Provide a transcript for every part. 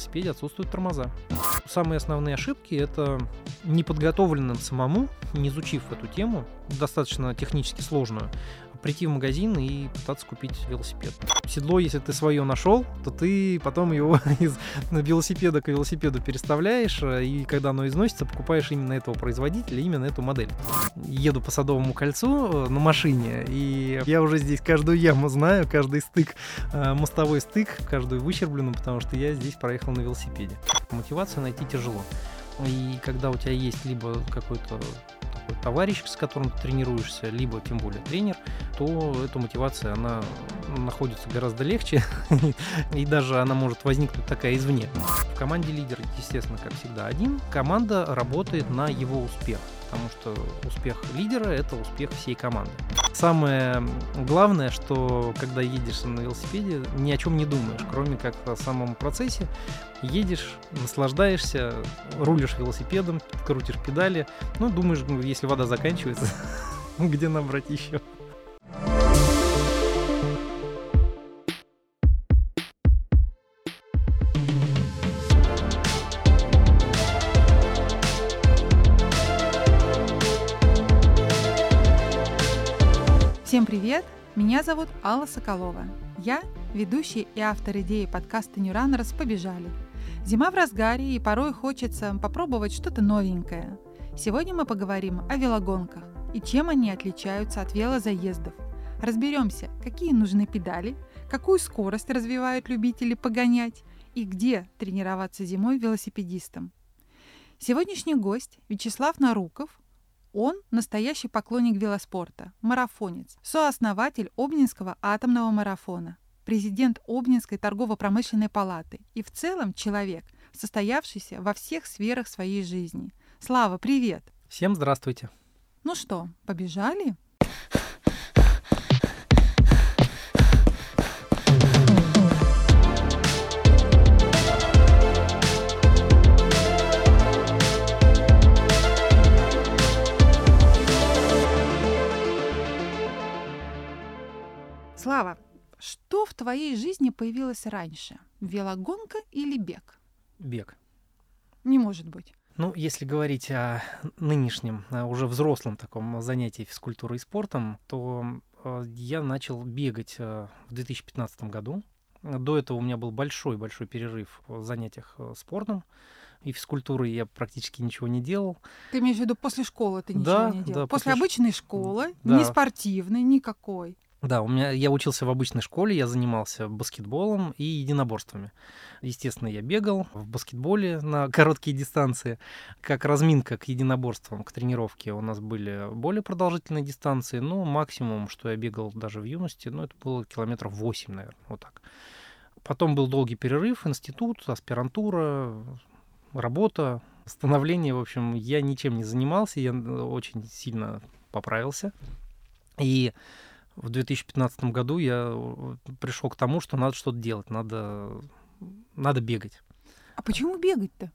велосипеде отсутствуют тормоза. Самые основные ошибки — это неподготовленным самому, не изучив эту тему, достаточно технически сложную, прийти в магазин и пытаться купить велосипед. Седло, если ты свое нашел, то ты потом его из велосипеда к велосипеду переставляешь, э, и когда оно износится, покупаешь именно этого производителя, именно эту модель. Еду по Садовому кольцу э, на машине, и я уже здесь каждую яму знаю, каждый стык, э, мостовой стык, каждую выщербленную, потому что я здесь проехал на велосипеде. Мотивацию найти тяжело. И когда у тебя есть либо какой-то такой товарищ, с которым ты тренируешься, либо тем более тренер, то эта мотивация, она находится гораздо легче, и даже она может возникнуть такая извне. В команде лидер, естественно, как всегда, один. Команда работает на его успех потому что успех лидера – это успех всей команды. Самое главное, что когда едешь на велосипеде, ни о чем не думаешь, кроме как о самом процессе. Едешь, наслаждаешься, рулишь велосипедом, крутишь педали, ну, думаешь, если вода заканчивается, где набрать еще. Привет! Меня зовут Алла Соколова. Я ведущий и автор идеи подкаста New Runners «Побежали». Зима в разгаре, и порой хочется попробовать что-то новенькое. Сегодня мы поговорим о велогонках и чем они отличаются от велозаездов. Разберемся, какие нужны педали, какую скорость развивают любители погонять и где тренироваться зимой велосипедистам. Сегодняшний гость Вячеслав Наруков он настоящий поклонник велоспорта, марафонец, сооснователь Обнинского атомного марафона, президент Обнинской торгово-промышленной палаты и в целом человек, состоявшийся во всех сферах своей жизни. Слава, привет! Всем здравствуйте! Ну что, побежали? Слава, что в твоей жизни появилось раньше? Велогонка или бег? Бег. Не может быть. Ну, если говорить о нынешнем, уже взрослом таком занятии физкультурой и спортом, то э, я начал бегать э, в 2015 году. До этого у меня был большой-большой перерыв в занятиях э, спортом и физкультурой я практически ничего не делал. Ты имеешь в виду после школы ты ничего да, не делал? Да, после, после обычной школы, да. не спортивной, никакой. Да, у меня я учился в обычной школе, я занимался баскетболом и единоборствами. Естественно, я бегал в баскетболе на короткие дистанции. Как разминка к единоборствам, к тренировке у нас были более продолжительные дистанции, но максимум, что я бегал даже в юности, ну, это было километров 8, наверное, вот так. Потом был долгий перерыв, институт, аспирантура, работа, становление, в общем, я ничем не занимался, я очень сильно поправился. И в 2015 году я э, пришел к тому, что надо что-то делать, надо, надо бегать. А почему бегать-то?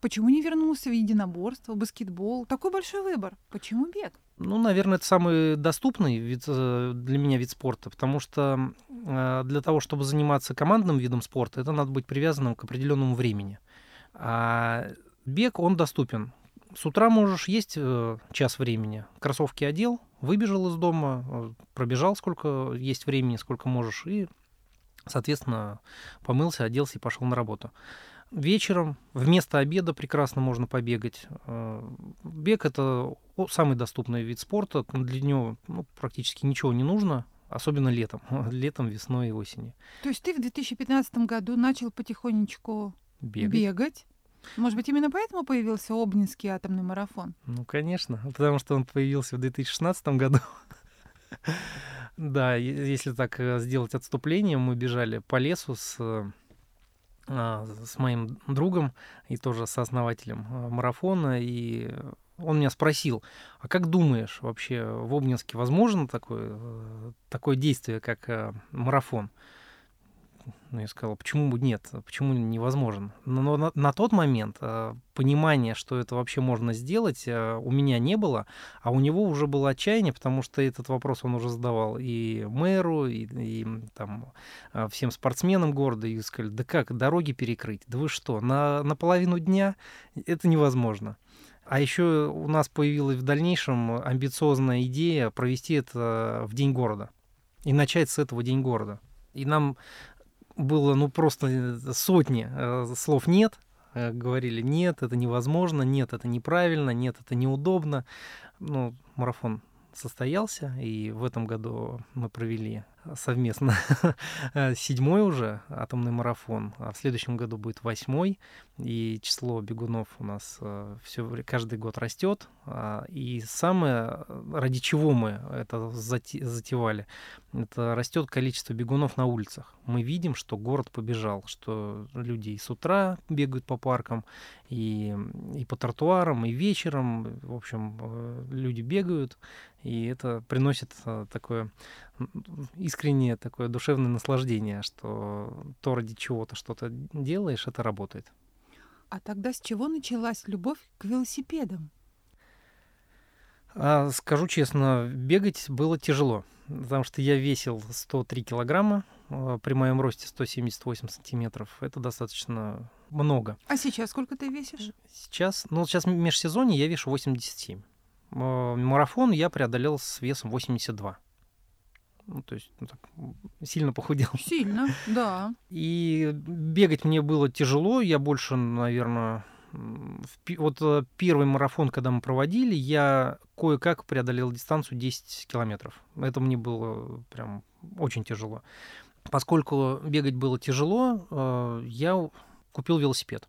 Почему не вернулся в единоборство, баскетбол? Такой большой выбор. Почему бег? Ну, наверное, это самый доступный вид, э, для меня вид спорта, потому что э, для того, чтобы заниматься командным видом спорта, это надо быть привязанным к определенному времени. А бег, он доступен. С утра можешь есть час времени, кроссовки одел, выбежал из дома, э, пробежал сколько есть времени, сколько можешь, и, соответственно, помылся, оделся и пошел на работу. Вечером вместо обеда прекрасно можно побегать. Э, бег это самый доступный вид спорта. Для него ну, практически ничего не нужно, особенно летом, летом, весной и осенью. То есть ты в 2015 году начал потихонечку бегать, бегать может быть, именно поэтому появился Обнинский атомный марафон? Ну, конечно, потому что он появился в 2016 году. Да, если так э, сделать отступление, мы бежали по лесу с, а, с моим другом и тоже сооснователем э, марафона, и он меня спросил, а как думаешь, вообще в Обнинске возможно такое, э, такое действие, как марафон? Ну, я сказал, почему нет, почему невозможно. Но на, на тот момент э, понимания, что это вообще можно сделать, э, у меня не было, а у него уже было отчаяние, потому что этот вопрос он уже задавал и мэру, и, и там, э, всем спортсменам города, и сказали, да как, дороги перекрыть? Да вы что, на, на половину дня это невозможно. А еще у нас появилась в дальнейшем амбициозная идея провести это в День города и начать с этого День города. И нам было ну просто сотни э, слов нет, э, говорили нет, это невозможно, нет, это неправильно, нет, это неудобно. Ну, марафон состоялся, и в этом году мы провели совместно седьмой уже атомный марафон, а в следующем году будет восьмой, и число бегунов у нас э, все каждый год растет. А, и самое, ради чего мы это затевали, это растет количество бегунов на улицах. Мы видим, что город побежал, что люди и с утра бегают по паркам, и, и по тротуарам, и вечером. В общем, э, люди бегают, и это приносит э, такое искреннее такое душевное наслаждение, что то, ради чего ты что-то делаешь, это работает. А тогда с чего началась любовь к велосипедам? А, скажу честно, бегать было тяжело, потому что я весил 103 килограмма, а, при моем росте 178 сантиметров. Это достаточно много. А сейчас сколько ты весишь? Сейчас, ну, сейчас в межсезонье я вешу 87. А, марафон я преодолел с весом 82. Ну, то есть ну, так, сильно похудел. Сильно, да. И бегать мне было тяжело. Я больше, наверное, вот э, первый марафон, когда мы проводили, я кое-как преодолел дистанцию 10 километров. Это мне было прям очень тяжело. Поскольку бегать было тяжело, э, я купил велосипед.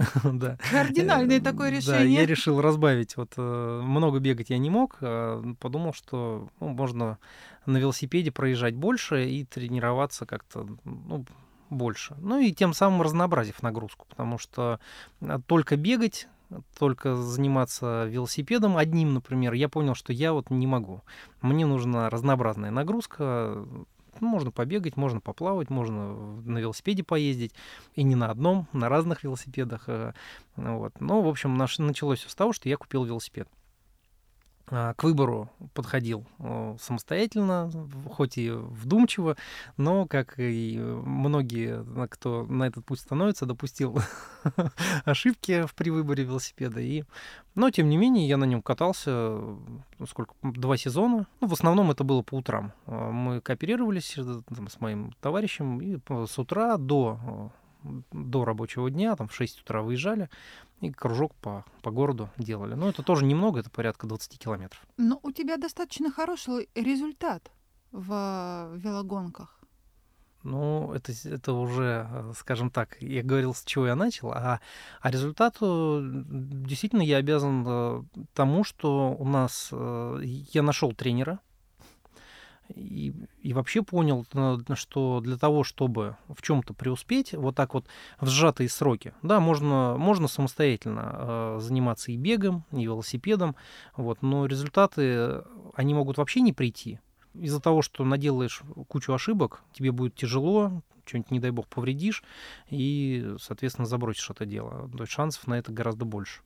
да. Кардинальное э, такое решение. Да, я решил разбавить. Вот много бегать я не мог. А подумал, что ну, можно на велосипеде проезжать больше и тренироваться как-то ну, больше. Ну и тем самым разнообразив нагрузку, потому что а, только бегать только заниматься велосипедом одним, например, я понял, что я вот не могу. Мне нужна разнообразная нагрузка. Ну, можно побегать, можно поплавать, можно на велосипеде поездить. И не на одном, на разных велосипедах. Э, вот. Но, в общем, наш, началось все с того, что я купил велосипед. А, к выбору подходил э, самостоятельно, хоть и вдумчиво, но, как и многие, кто на этот путь становится, допустил ошибки при выборе велосипеда. И... Но, тем не менее, я на нем катался ну, сколько, два сезона. Ну, в основном это было по утрам. А, мы кооперировались э, там, с моим товарищем, и с утра до до рабочего дня, там в 6 утра выезжали, и кружок по, по городу делали. Но это тоже немного, это порядка 20 километров. Но у тебя достаточно хороший результат в велогонках. Ну, это, это уже, скажем так, я говорил, с чего я начал, а, а результату действительно я обязан э, тому, что у нас э, я нашел тренера, и, и вообще понял, что для того, чтобы в чем-то преуспеть, вот так вот в сжатые сроки, да, можно, можно самостоятельно э, заниматься и бегом, и велосипедом, вот, но результаты, они могут вообще не прийти. Из-за того, что наделаешь кучу ошибок, тебе будет тяжело, что-нибудь, не дай бог, повредишь, и, соответственно, забросишь это дело. То есть шансов на это гораздо больше.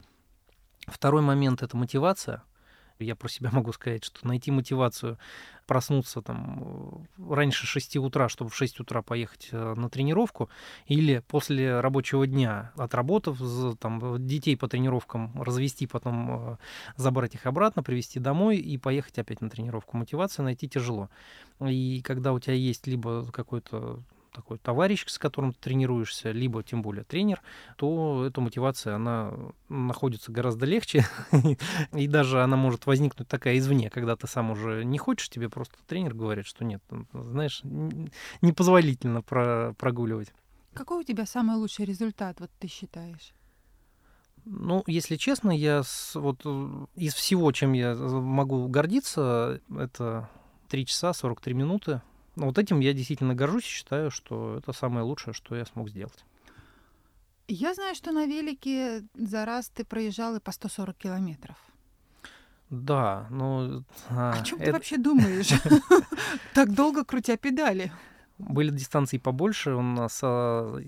Второй момент – это мотивация – я про себя могу сказать, что найти мотивацию проснуться там э, раньше 6 утра, чтобы в 6 утра поехать э, на тренировку, или после рабочего дня, отработав, там, детей по тренировкам развести, потом э, забрать их обратно, привезти домой и поехать опять на тренировку. Мотивацию найти тяжело. И когда у тебя есть либо какой-то такой товарищ, с которым ты тренируешься, либо тем более тренер, то эта мотивация, она находится гораздо легче, и даже она может возникнуть такая извне, когда ты сам уже не хочешь, тебе просто тренер говорит, что нет, знаешь, непозволительно про прогуливать. Какой у тебя самый лучший результат, вот ты считаешь? Ну, если честно, я с, вот э, из всего, чем я могу гордиться, это 3 часа 43 минуты но вот этим я действительно горжусь и считаю, что это самое лучшее, что я смог сделать. Я знаю, что на велике за раз ты проезжал и по 140 километров. Да, ну... А, О чем это... ты вообще думаешь? Так долго крутя педали? Были дистанции побольше. У нас а,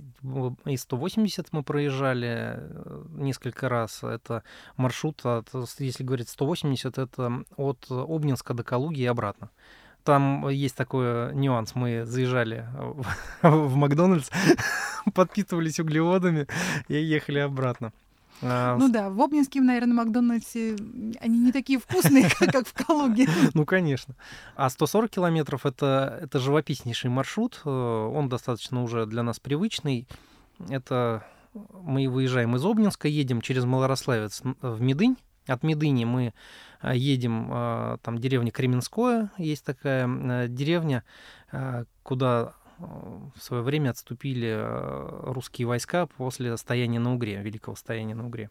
и 180 мы проезжали э, несколько раз. Это маршрут, от, если говорить 180, это от Обнинска до Калуги и обратно. Там есть такой нюанс. Мы заезжали в Макдональдс, подпитывались углеводами и ехали обратно. А, ну да, в Обнинске, наверное, Макдональдсе они не такие вкусные, как в Калуге. Ну, конечно. А 140 километров это, это живописнейший маршрут. Э, он достаточно уже для нас привычный. Это мы выезжаем из Обнинска, едем через Малорославец в Медынь. От Медыни мы э, едем, э, там деревня Кременское, есть такая деревня, куда в свое время отступили э, русские войска после стояния на Угре, великого стояния на Угре.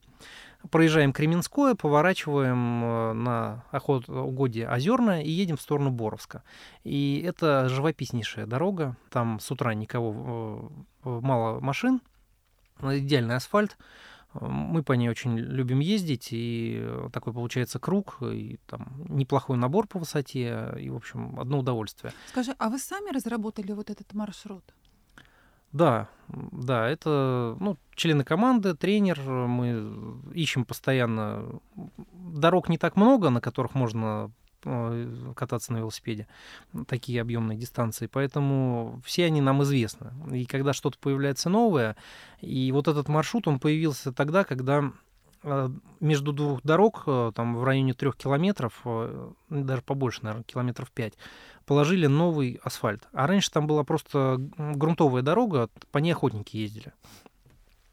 Проезжаем Кременское, поворачиваем э, на охот угодье Озерное и едем в сторону Боровска. И это живописнейшая дорога, там с утра никого, э, мало машин, идеальный асфальт, мы по ней очень любим ездить, и такой получается круг, и там неплохой набор по высоте, и, в общем, одно удовольствие. Скажи, а вы сами разработали вот этот маршрут? Да, да, это ну, члены команды, тренер, мы ищем постоянно. Дорог не так много, на которых можно Э, кататься на велосипеде, такие объемные дистанции. Поэтому все они нам известны. И когда что-то появляется новое, и вот этот маршрут, он появился тогда, когда э, между двух дорог, э, там в районе трех километров, даже побольше, наверное, километров пять, положили новый асфальт. А раньше там была просто грунтовая дорога, по ней охотники ездили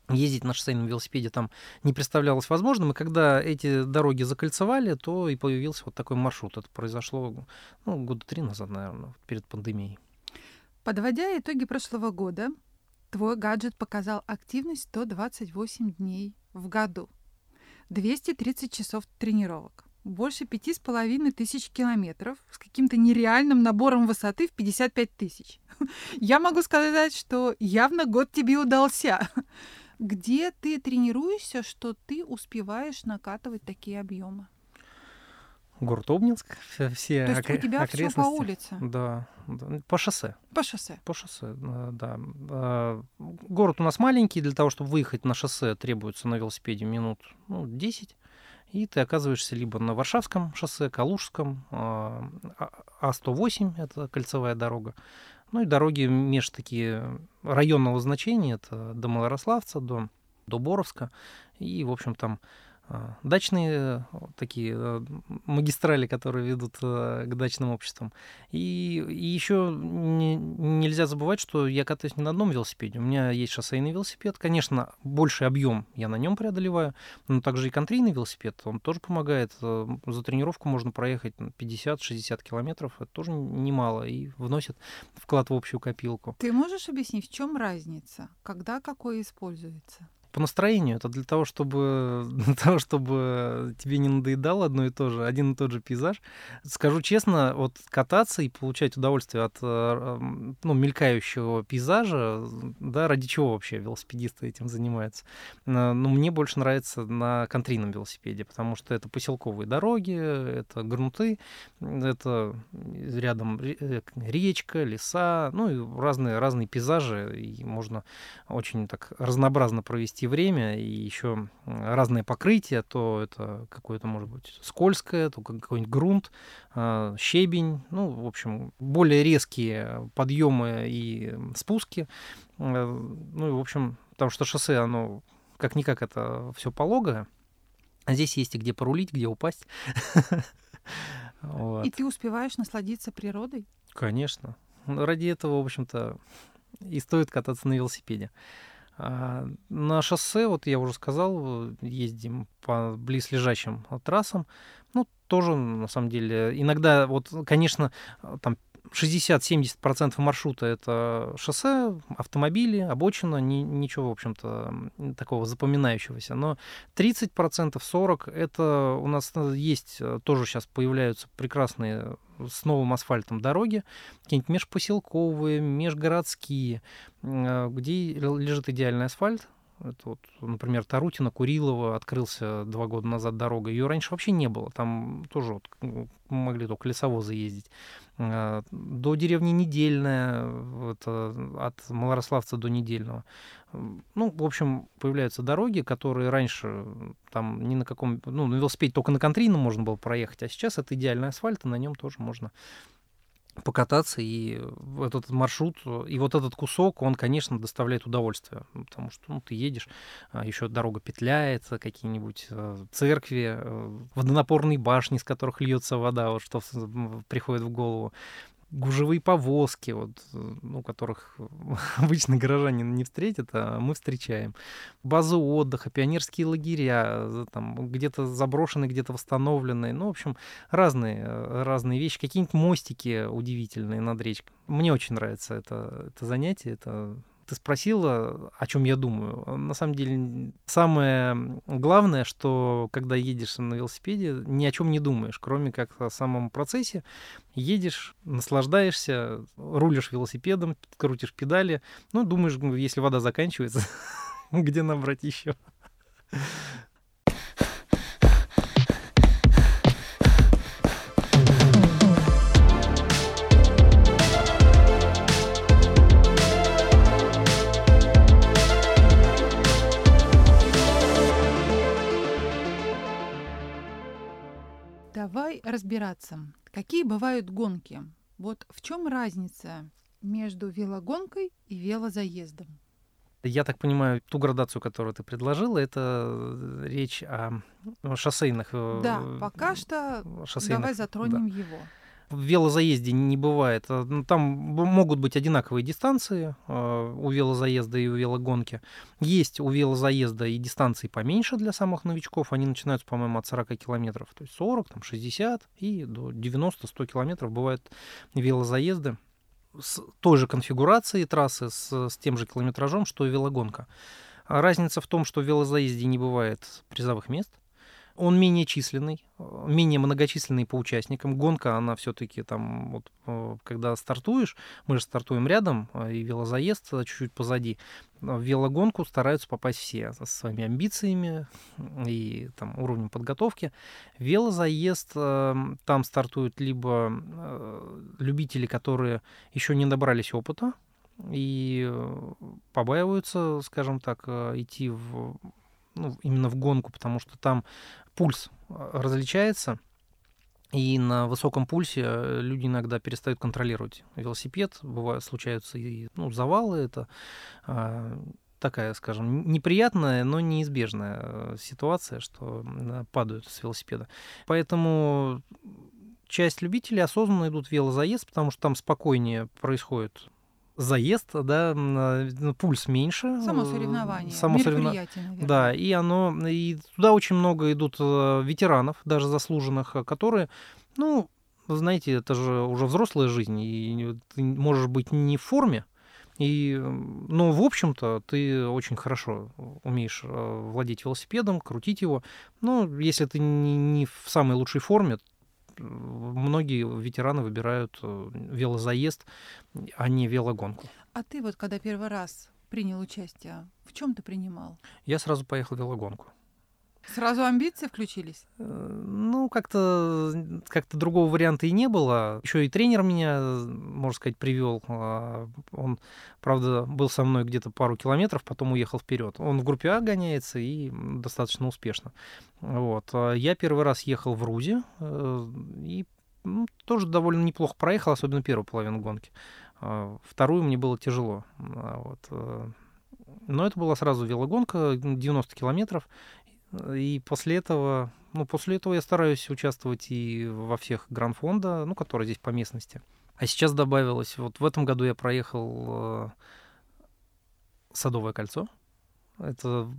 ездить на шоссейном велосипеде там не представлялось возможным. И когда эти дороги закольцевали, то и появился вот такой маршрут. Это произошло ну, года три назад, наверное, перед пандемией. Подводя итоги прошлого года, твой гаджет показал активность 128 дней в году, 230 часов тренировок, больше пяти с половиной тысяч километров с каким-то нереальным набором высоты в 55 тысяч. Я могу сказать, что явно год тебе удался. Где ты тренируешься, что ты успеваешь накатывать такие объемы? Город Обнинск, все То есть у тебя все по улице? Да, да, по шоссе. По шоссе? По шоссе, да. А, город у нас маленький, для того, чтобы выехать на шоссе, требуется на велосипеде минут ну, 10. И ты оказываешься либо на Варшавском шоссе, Калужском, А108, а, а это кольцевая дорога, ну и дороги меж такие районного значения, это до Малорославца, до, до Боровска. И, в общем, там дачные э, такие э, магистрали, которые ведут э, к дачным обществам. И, и еще не, нельзя забывать, что я катаюсь не на одном велосипеде. У меня есть шоссейный велосипед. Конечно, больший объем я на нем преодолеваю, но также и контрийный велосипед, он тоже помогает. За тренировку можно проехать 50-60 километров. Это тоже немало и вносит вклад в общую копилку. Ты можешь объяснить, в чем разница? Когда какой используется? По настроению. Это для того, чтобы, для того, чтобы тебе не надоедало одно и то же, один и тот же пейзаж. Скажу честно, вот кататься и получать удовольствие от э, ну, мелькающего пейзажа, да, ради чего вообще велосипедисты этим занимаются? Э, ну, мне больше нравится на контрийном велосипеде, потому что это поселковые дороги, это грунты, это рядом э, речка, леса, ну и разные, разные пейзажи, и можно очень так разнообразно провести провести время, и еще разные покрытия, то это какое-то, может быть, скользкое, то какой-нибудь грунт, а, щебень, ну, в общем, более резкие подъемы и спуски. Э, ну, и, в общем, потому что шоссе, оно как-никак это все пологое, а здесь есть и где порулить, где упасть. И ты успеваешь насладиться природой? Конечно. Ради этого, в общем-то, и стоит кататься на велосипеде. А, на шоссе, вот я уже сказал, ездим по близлежащим трассам. Ну, тоже, на самом деле, иногда, вот, конечно, там 60-70% маршрута это шоссе, автомобили, обочина, ни, ничего, в общем-то, такого запоминающегося. Но 30%, 40% это у нас э, есть, э, тоже сейчас появляются прекрасные с новым асфальтом дороги, какие-нибудь межпоселковые, межгородские, э, где лежит идеальный асфальт, Это вот, например, Тарутина, Курилова открылся два года назад дорога. Ее раньше вообще не было. Там тоже вот могли только лесовозы ездить. А, до деревни Недельная, это от Малорославца до Недельного. Ну, в общем, появляются дороги, которые раньше там ни на каком... Ну, на велосипеде только на контрийном можно было проехать, а сейчас это идеальный асфальт, и на нем тоже можно покататься, и этот маршрут, и вот этот кусок, он, конечно, доставляет удовольствие, потому что ну, ты едешь, а, еще дорога петляется, какие-нибудь э, церкви, э, водонапорные башни, с которых льется вода, вот что приходит в голову, гужевые повозки, вот, ну, которых обычно горожане не встретят, а мы встречаем. Базы отдыха, пионерские лагеря, там, где-то заброшенные, где-то восстановленные. Ну, в общем, разные, разные вещи. Какие-нибудь мостики удивительные над речкой. Мне очень нравится это, это занятие, это ты спросила, о чем я думаю. На самом деле, самое главное, что когда едешь на велосипеде, ни о чем не думаешь, кроме как о самом процессе. Едешь, наслаждаешься, рулишь велосипедом, крутишь педали. Ну, думаешь, если вода заканчивается, где набрать еще? Разбираться, какие бывают гонки. Вот в чем разница между велогонкой и велозаездом? Я так понимаю, ту градацию, которую ты предложила, это речь о шоссейных. Э, да, пока что шоссейных, давай затронем да. его в велозаезде не бывает. Э, ну, там могут быть одинаковые дистанции э, у велозаезда и у велогонки. Есть у велозаезда и дистанции поменьше для самых новичков. Они начинаются, по-моему, от 40 километров. То есть 40, там, 60 и до 90-100 километров бывают велозаезды с той же конфигурацией трассы, с, с тем же километражом, что и велогонка. Разница в том, что в велозаезде не бывает призовых мест. Он менее численный, э, менее многочисленный по участникам. Гонка, она все-таки там, вот, э, когда стартуешь, мы же стартуем рядом, э, и велозаезд чуть-чуть позади. В велогонку стараются попасть все со своими амбициями и там, уровнем подготовки. Велозаезд, там стартуют либо любители, которые еще не набрались опыта, и побаиваются, скажем так, идти в ну, именно в гонку, потому что там пульс э, различается, и на высоком пульсе э, люди иногда перестают контролировать велосипед. Бывают, случаются и ну, завалы. Это э, такая, скажем, неприятная, но неизбежная э, ситуация, что падают с велосипеда. Поэтому часть любителей осознанно идут в велозаезд, потому что там спокойнее происходит заезд, да, ну, пульс меньше. Само соревнование, само мероприятие, соревно... Да, и оно, и туда очень много идут э, ветеранов, даже заслуженных, э, которые, ну, знаете, это же уже взрослая жизнь, и ты можешь быть не в форме, и, ну, в общем-то, ты очень хорошо умеешь э, владеть велосипедом, крутить его. Ну, если ты не, не в самой лучшей форме, многие ветераны выбирают э, велозаезд, а не велогонку. А ты вот когда первый раз принял участие, в чем ты принимал? Я сразу поехал в велогонку. Сразу амбиции включились? Э, ну, как-то как другого варианта и не было. Еще и тренер меня, можно сказать, привел. А, он, правда, был со мной где-то пару километров, потом уехал вперед. Он в группе А гоняется и достаточно успешно. Вот. А я первый раз ехал в Рузе э, и ну, тоже довольно неплохо проехал, особенно первую половину гонки. А, вторую мне было тяжело. Вот. Э, но это была сразу велогонка, 90 километров, и после этого, ну, после этого я стараюсь участвовать и во всех гран-фонда, ну, которые здесь по местности. А сейчас добавилось, вот в этом году я проехал э, Садовое кольцо. Это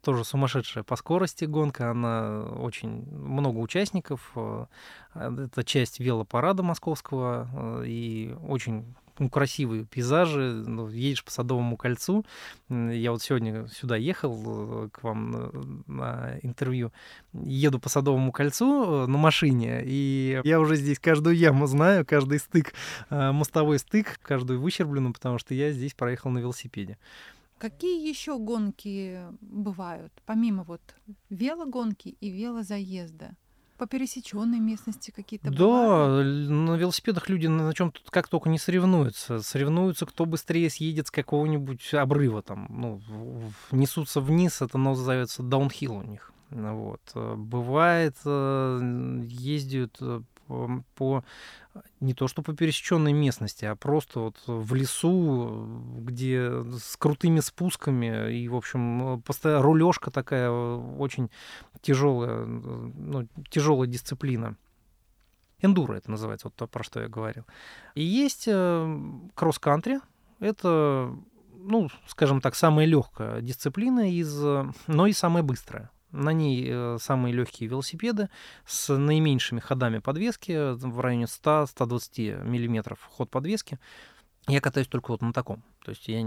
тоже сумасшедшая по скорости гонка, она очень много участников. Э, это часть велопарада московского э, и очень ну, красивые пейзажи, ну, едешь по Садовому кольцу. Я вот сегодня сюда ехал э, к вам на интервью, еду по Садовому кольцу э, на машине, и я уже здесь каждую яму знаю, каждый стык, э, мостовой стык, каждую выщербленную, потому что я здесь проехал на велосипеде. Какие еще гонки бывают, помимо вот велогонки и велозаезда? По пересеченной местности какие-то Да, бывают? на велосипедах люди на чем тут как только не соревнуются. Соревнуются, кто быстрее съедет с какого-нибудь обрыва там. Ну, несутся вниз, это называется даунхилл у них. Вот. Э, Бывает, э, ездят э, по, по- не то что по пересеченной местности, а просто вот в лесу, э, где с крутыми спусками и, в общем, постоянно рулежка такая э, очень тяжелая, э, ну, тяжелая дисциплина. Эндуро это называется, вот то, про что я говорил. И есть э, кросс-кантри. Это, ну, скажем так, самая легкая дисциплина, из, э, но и самая быстрая. На ней э, самые легкие велосипеды с наименьшими ходами подвески в районе 100-120 миллиметров ход подвески. Я катаюсь только вот на таком. То есть я, я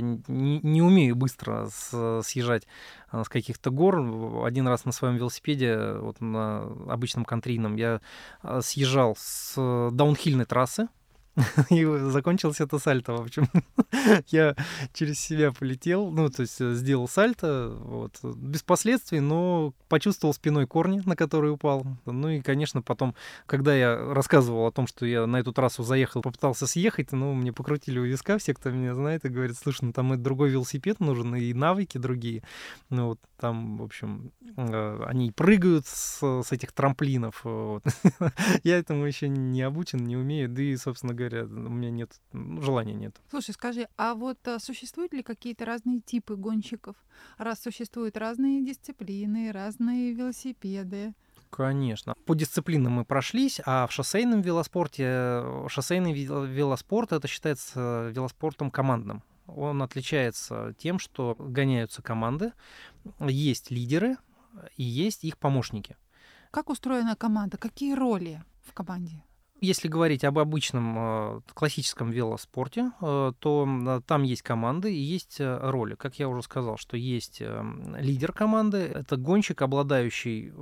не, не умею быстро с- съезжать а, с каких-то гор. Один раз на своем велосипеде, вот на обычном контрийном, я а, съезжал с э, даунхильной трассы, и закончилось это сальто, в общем. Я через себя полетел, ну, то есть э, сделал сальто, вот, без последствий, но почувствовал спиной корни, на которые упал. Ну и, конечно, потом, когда я рассказывал о том, что я на эту трассу заехал, попытался съехать, ну, мне покрутили у виска все, кто меня знает, и говорят, слушай, ну, там и другой велосипед нужен, и навыки другие. Ну, вот там, в общем, э, они прыгают с, с этих трамплинов. вот. Я этому еще не обучен, не умею, да и, собственно говоря, у меня нет, ну, желания нет. Слушай, скажи, а вот а, существуют ли какие-то разные типы гонщиков? Раз существуют разные дисциплины, разные велосипеды. Конечно. По дисциплинам мы прошлись, а в шоссейном велоспорте, э, шоссейный вел- велоспорт, это считается велоспортом командным. Он отличается тем, что гоняются команды, есть лидеры и есть их помощники. Как устроена команда? Какие роли в команде? Если говорить об обычном э, классическом велоспорте, э, то там есть команды и есть э, роли. Как я уже сказал, что есть э, лидер команды, это гонщик, обладающий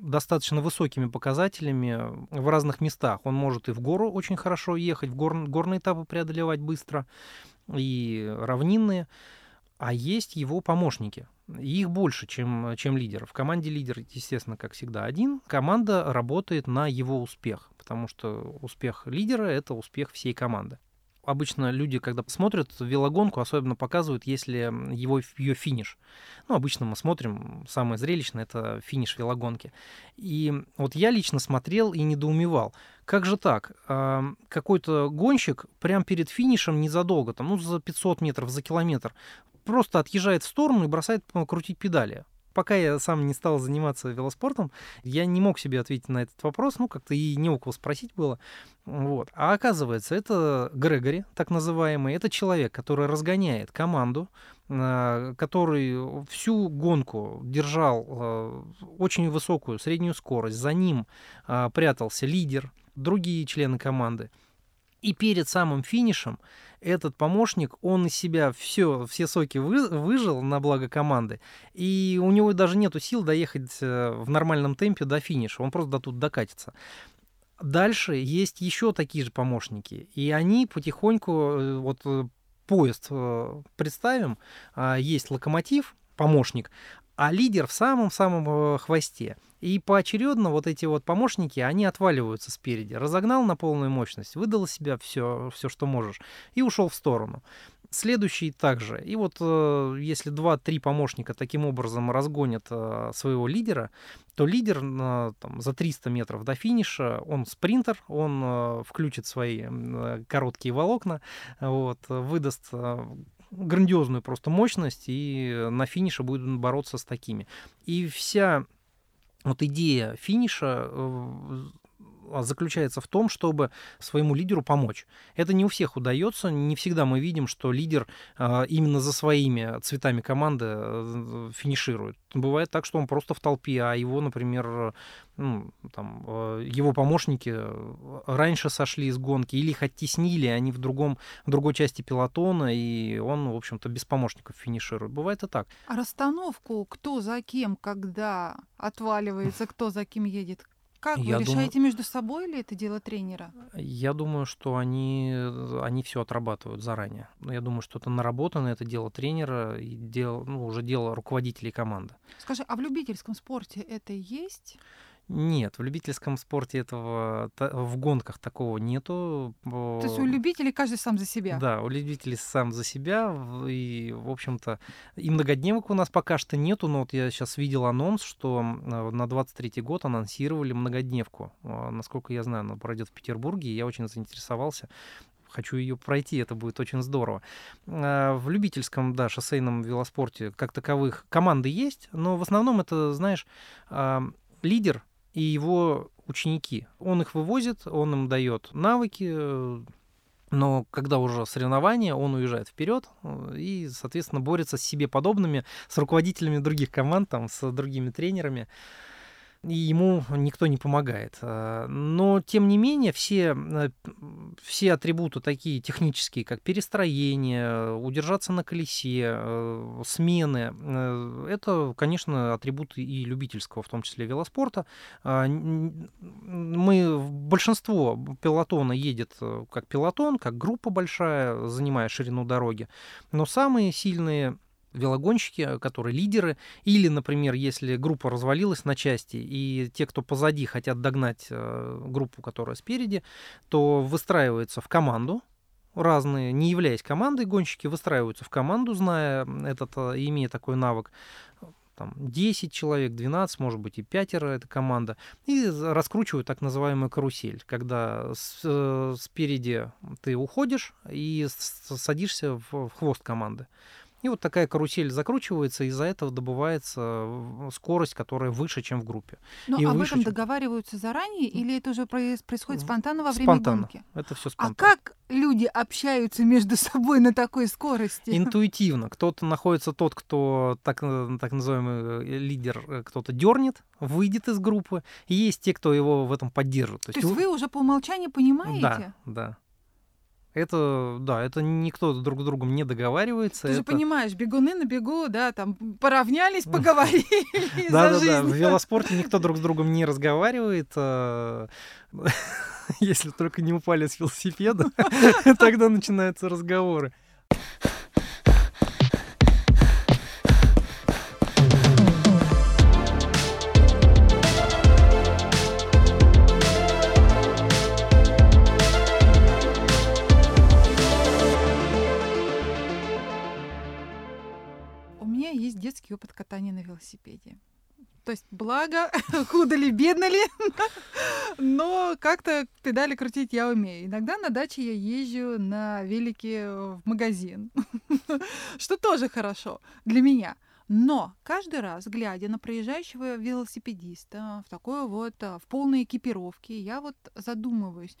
достаточно высокими показателями в разных местах. Он может и в гору очень хорошо ехать, в гор- горные этапы преодолевать быстро, и равнинные. А есть его помощники. Их больше, чем, чем лидер. В команде лидер, естественно, как всегда, один. Команда работает на его успех, потому что успех лидера — это успех всей команды. Обычно люди, когда смотрят велогонку, особенно показывают, если его, ее финиш. Ну, обычно мы смотрим, самое зрелищное — это финиш велогонки. И вот я лично смотрел и недоумевал. Как же так? А, Какой-то гонщик прямо перед финишем незадолго, там, ну, за 500 метров, за километр, просто отъезжает в сторону и бросает ну, крутить педали. Пока я сам не стал заниматься велоспортом, я не мог себе ответить на этот вопрос, ну, как-то и не у кого спросить было. Вот. А оказывается, это Грегори, так называемый, это человек, который разгоняет команду, а, который всю гонку держал а, очень высокую среднюю скорость, за ним а, прятался лидер, другие члены команды. И перед самым финишем этот помощник, он из себя все, все соки вы- выжил на благо команды, и у него даже нету сил доехать э, в нормальном темпе до финиша, он просто до тут докатится. Дальше есть еще такие же помощники, и они потихоньку, э, вот э, поезд представим, а, есть локомотив, помощник, а лидер в самом-самом э, хвосте. И поочередно вот эти вот помощники, они отваливаются спереди. Разогнал на полную мощность, выдал себя все, все, что можешь, и ушел в сторону. Следующий также. И вот э, если 2-3 помощника таким образом разгонят э, своего лидера, то лидер там, за 300 метров до финиша, он спринтер, он включит свои короткие волокна, вот, выдаст грандиозную просто мощность, и на финише будет бороться с такими. И вся вот идея финиша э, заключается в том, чтобы своему лидеру помочь. Это не у всех удается, не всегда мы видим, что лидер э, именно за своими цветами команды э, финиширует. Бывает так, что он просто в толпе, а его, например, ну, там, э, его помощники раньше сошли из гонки или их оттеснили, они в, другом, в другой части пилотона, и он, в общем-то, без помощников финиширует. Бывает и так. А расстановку, кто за кем, когда отваливается, кто за кем едет, Как вы Я решаете думаю- между собой или это дело тренера? Я думаю, что они, они все отрабатывают заранее. Но Я думаю, что это наработано, это дело тренера и дело, ну, уже дело руководителей команды. Скажи, а в любительском спорте это есть? Нет, в любительском спорте этого, в гонках такого нету. То есть у любителей каждый сам за себя? Да, у любителей сам за себя. И, в общем-то, и многодневок у нас пока что нету, но вот я сейчас видел анонс, что м, на 23 год анонсировали многодневку. А, Насколько я знаю, она пройдет в Петербурге, и я очень заинтересовался. Хочу ее пройти, это будет очень здорово. А, В любительском, да, шоссейном велоспорте как таковых команды есть, но в основном это, знаешь, а, лидер и его ученики. Он их вывозит, он им дает навыки, э, но когда уже соревнования, он уезжает вперед э, и, соответственно, борется с себе подобными, с руководителями других команд, там, с другими тренерами. И ему никто не помогает. Э, Но, тем не менее, все, э, все атрибуты такие технические, как перестроение, удержаться на колесе, э, смены, это, конечно, атрибуты и любительского, в том числе велоспорта. А, Мы, большинство пилотона едет как пилотон, как группа большая, занимая ширину дороги. Но самые сильные велогонщики, которые лидеры, или, например, если группа развалилась на части, и те, кто позади, хотят догнать э, группу, которая спереди, то выстраивается в команду, разные, не являясь командой, гонщики выстраиваются в команду, зная этот, э, имея такой навык, там 10 человек, 12, может быть, и пятеро это команда, и раскручивают так называемую карусель, когда с- э, спереди ты уходишь и садишься в, в хвост команды. И вот такая карусель закручивается, из-за этого добывается скорость, которая выше, чем в группе. Но и об выше, этом чем- договариваются заранее или это уже проис- происходит спонтанно во время спонтанно. гонки? Это все А спонтанно. как люди общаются между собой на такой скорости? Интуитивно. Кто-то находится тот, кто так, э, так называемый э, лидер, э, кто-то дернет, выйдет из группы. И есть те, кто его в этом поддерживает. То есть вы уже по умолчанию понимаете? Да, да. Это, да, это никто друг с другом не договаривается. Ты же это... понимаешь, бегуны на бегу, да, там поравнялись, поговорили Да, да, да. В велоспорте никто друг с другом не разговаривает. э, Если только не упали с велосипеда, тогда начинаются разговоры. Катания на велосипеде. То есть, благо, худо ли, бедно ли, но как-то педали крутить я умею. Иногда на даче я езжу на велике в магазин, что тоже хорошо для меня. Но каждый раз, глядя на проезжающего велосипедиста в такой вот, а, в полной экипировке, я вот задумываюсь,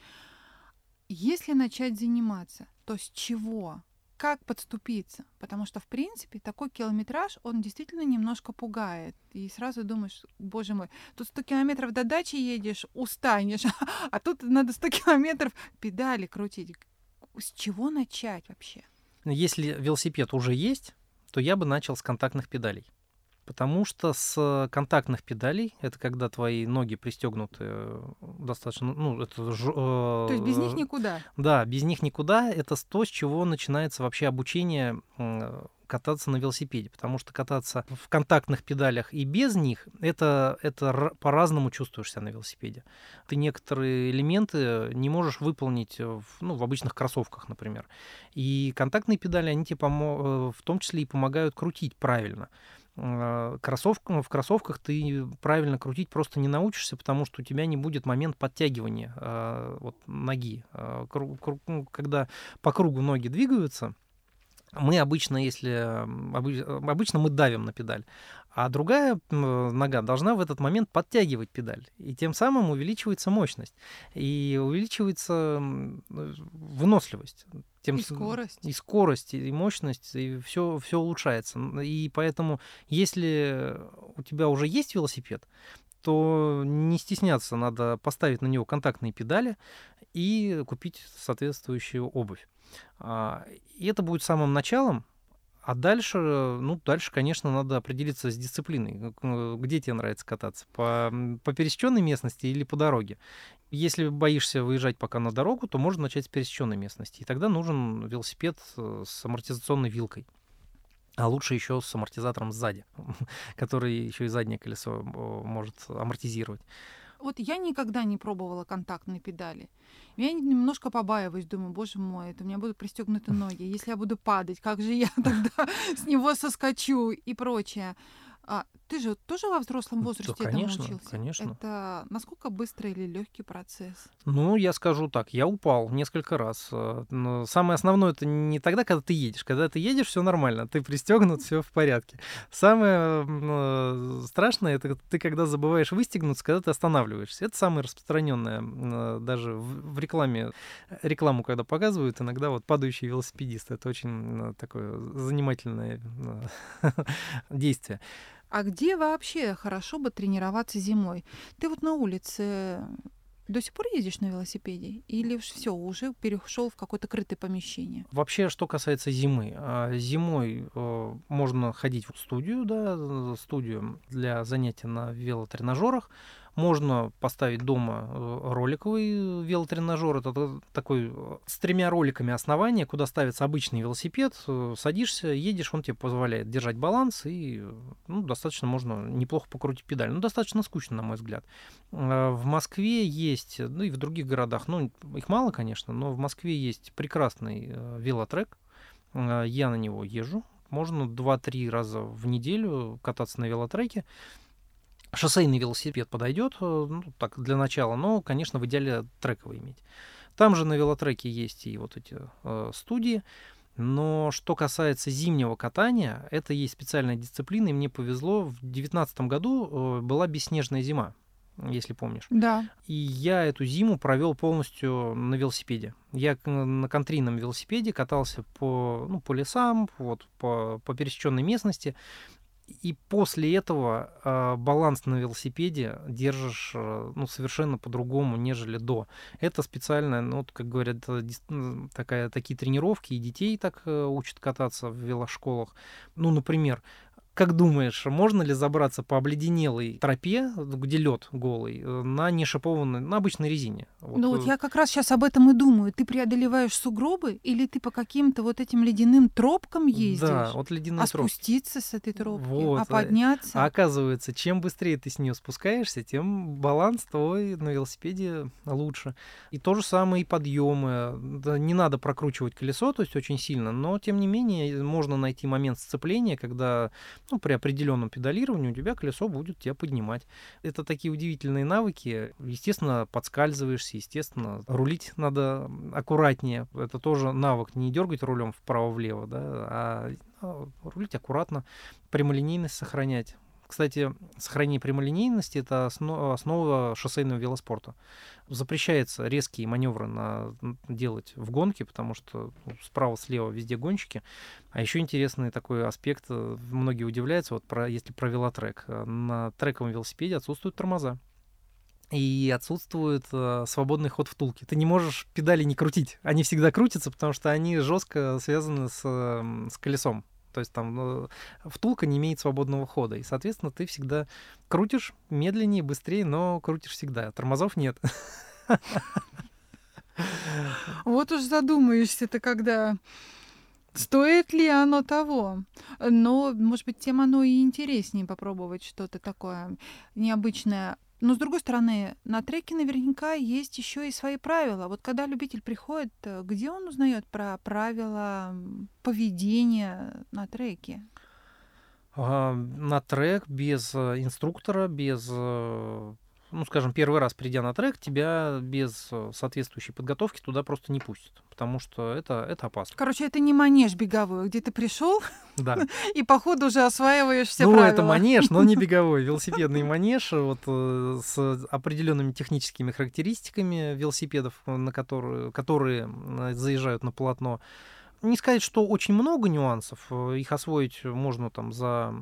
если начать заниматься, то с чего? Как подступиться? Потому что, в принципе, такой километраж, он действительно немножко пугает. И сразу думаешь, боже мой, тут 100 километров до дачи едешь, устанешь, а тут надо 100 километров педали крутить. С чего начать вообще? Если велосипед уже есть, то я бы начал с контактных педалей. Потому что с контактных педалей, это когда твои ноги пристегнуты э, достаточно, ну, это ж- То есть без них э, никуда. Да, без них никуда. Это то, с чего начинается вообще обучение кататься на велосипеде. Потому что кататься в контактных педалях и без них, это, это по-разному чувствуешь себя на велосипеде. Ты некоторые элементы не можешь выполнить в, ну, в обычных кроссовках, например. И контактные педали, они тебе помо- э, в том числе и помогают крутить правильно. Э, Кроссовка, в кроссовках ты правильно крутить просто не научишься, потому что у тебя не будет момент подтягивания э, вот, ноги. Кру- ну, когда по кругу ноги двигаются, мы обычно, если обычно мы давим на педаль, а другая нога должна в этот момент подтягивать педаль, и тем самым увеличивается мощность и увеличивается выносливость. Тем И скорость. и скорость, и мощность, и все, все улучшается. И поэтому, если у тебя уже есть велосипед, то не стесняться, надо поставить на него контактные педали и купить соответствующую обувь. А, И это будет самым началом А дальше, ну, дальше, конечно, надо определиться с дисциплиной. Где тебе нравится кататься? По, по пересеченной местности или по дороге? Если боишься выезжать пока на дорогу, то можно начать с пересеченной местности. И тогда нужен велосипед э, с амортизационной вилкой. А лучше еще с амортизатором сзади, который еще и заднее колесо может амортизировать. Вот я никогда не пробовала контактные педали. Я немножко побаиваюсь, думаю, боже мой, это у меня будут пристегнуты ноги. Если я буду падать, как же я тогда с него соскочу и прочее. А ты же тоже во взрослом возрасте да, конечно, этому учился? Конечно. Это насколько быстрый или легкий процесс? Ну, я скажу так, я упал несколько раз. Э, но самое основное это не тогда, когда ты едешь. Когда ты едешь, все нормально, ты пристегнут, все в порядке. Самое э, страшное это ты когда забываешь выстегнуться, когда ты останавливаешься. Это самое распространенное э, даже в, рекламе. Рекламу, когда показывают, иногда вот падающий велосипедист. Это очень такое занимательное действие. А где вообще хорошо бы тренироваться зимой? Ты вот на улице до сих пор ездишь на велосипеде? Или все, уже перешел в какое-то крытое помещение? Вообще, что касается зимы. А, зимой э, можно ходить в студию, да, студию для занятий на велотренажерах. Можно поставить дома э, роликовый велотренажер. Это такой э, с тремя роликами основания, куда ставится обычный велосипед. Э, садишься, едешь, он тебе позволяет держать баланс, и ну, достаточно можно неплохо покрутить педаль. Ну, достаточно скучно, на мой взгляд. В Москве есть, ну и в других городах, ну, их мало, конечно, но в Москве есть прекрасный велотрек. Я на него езжу. Можно 2-3 раза в неделю кататься на велотреке. Шоссейный велосипед подойдет, э, ну, так, для начала, но, конечно, в идеале трековый иметь. Там же на велотреке есть и вот эти э, студии. Но что касается зимнего катания, это есть специальная дисциплина, и мне повезло, в 2019 году э, была бесснежная зима, если помнишь. Да. И я эту зиму провел полностью на велосипеде. Я на контрийном велосипеде катался по, ну, по лесам, вот, по, по пересеченной местности и после этого э, баланс на велосипеде держишь э, ну, совершенно по-другому, нежели до. Это специально, ну, как говорят, э, такая, такие тренировки, и детей так э, учат кататься в велошколах. Ну, например, как думаешь, можно ли забраться по обледенелой тропе, где лед голый, э, на нешипованной, на обычной резине? Вот. Ну вот э, я как раз сейчас об этом и думаю. Ты преодолеваешь сугробы или ты по каким-то вот этим ледяным тропкам ездишь? Да, вот ледяные а тропки. спуститься с этой тропки, вот. а подняться? А оказывается, чем быстрее ты с нее спускаешься, тем баланс твой на велосипеде лучше. И то же самое и подъемы. Да, не надо прокручивать колесо, то есть очень сильно, но тем не менее можно найти момент сцепления, когда ну, при определенном педалировании у тебя колесо будет тебя поднимать. Это такие удивительные навыки. Естественно, подскальзываешься, естественно, рулить надо аккуратнее. Это тоже навык. Не дергать рулем вправо-влево, да, а, а рулить аккуратно, прямолинейность сохранять. Кстати, сохранение прямолинейности – это основа шоссейного велоспорта. Запрещается резкие маневры на, делать в гонке, потому что ну, справа-слева везде гонщики. А еще интересный такой аспект, э, многие удивляются, вот про, если про велотрек. Э, на трековом велосипеде отсутствуют тормоза и отсутствует э, свободный ход втулки. Ты не можешь педали не крутить. Они всегда крутятся, потому что они жестко связаны с, э, с колесом. То есть там ну, втулка не имеет свободного хода. И, соответственно, ты всегда крутишь медленнее, быстрее, но крутишь всегда. Тормозов нет. Вот уж задумаешься ты, когда Стоит ли оно того? Но, может быть, тем оно и интереснее попробовать что-то такое необычное. Но, с другой стороны, на треке наверняка есть еще и свои правила. Вот когда любитель приходит, э, где он узнает про правила поведения на треке? А, на трек без э, инструктора, без э, ну, скажем, первый раз придя на трек, тебя без э, соответствующей подготовки туда просто не пустят, потому что это, это опасно. Короче, это не манеж беговой, где ты пришел да. и по ходу уже осваиваешь все ну, правила. это манеж, но не беговой. Велосипедный манеж вот, э, с определенными техническими характеристиками велосипедов, на которые, которые заезжают на полотно. Не сказать, что очень много нюансов. Э, их освоить можно там за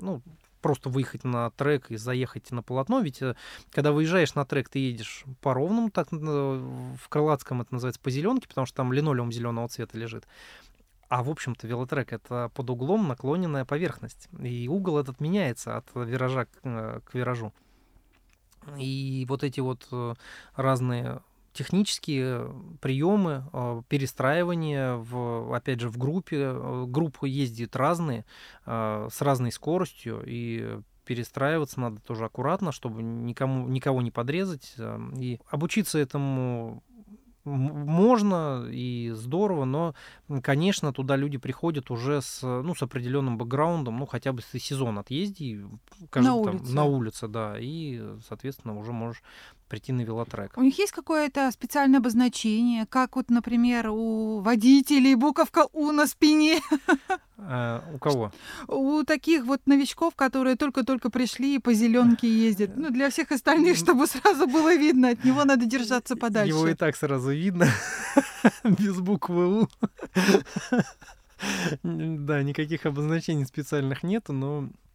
ну, просто выехать на трек и заехать на полотно. Ведь э, когда выезжаешь на трек, ты едешь по ровному, так в Крылатском это называется по зеленке, потому что там линолеум зеленого цвета лежит. А, в общем-то, велотрек — это под углом наклоненная поверхность. И угол этот меняется от виража к, э, к виражу. И вот эти вот э, разные технические приемы э, перестраивания, в, опять же, в группе. Группы ездят разные, с разной скоростью, и перестраиваться надо тоже аккуратно, чтобы никому, никого не подрезать. И обучиться этому можно и здорово, но, конечно, туда люди приходят уже с, ну, с определенным бэкграундом, ну, хотя бы с сезон отъезди, на улице. Там, на улице, да, и, соответственно, уже можешь прийти на велотрек. У них есть какое-то специальное обозначение, как вот, например, у водителей буковка «У» на спине? А, у кого? У таких вот новичков, которые только-только пришли и по зеленке ездят. Ну, для всех остальных, чтобы сразу было видно, от него надо держаться подальше. Его и так сразу видно, без буквы «У». Да, никаких обозначений специальных нету, но Э,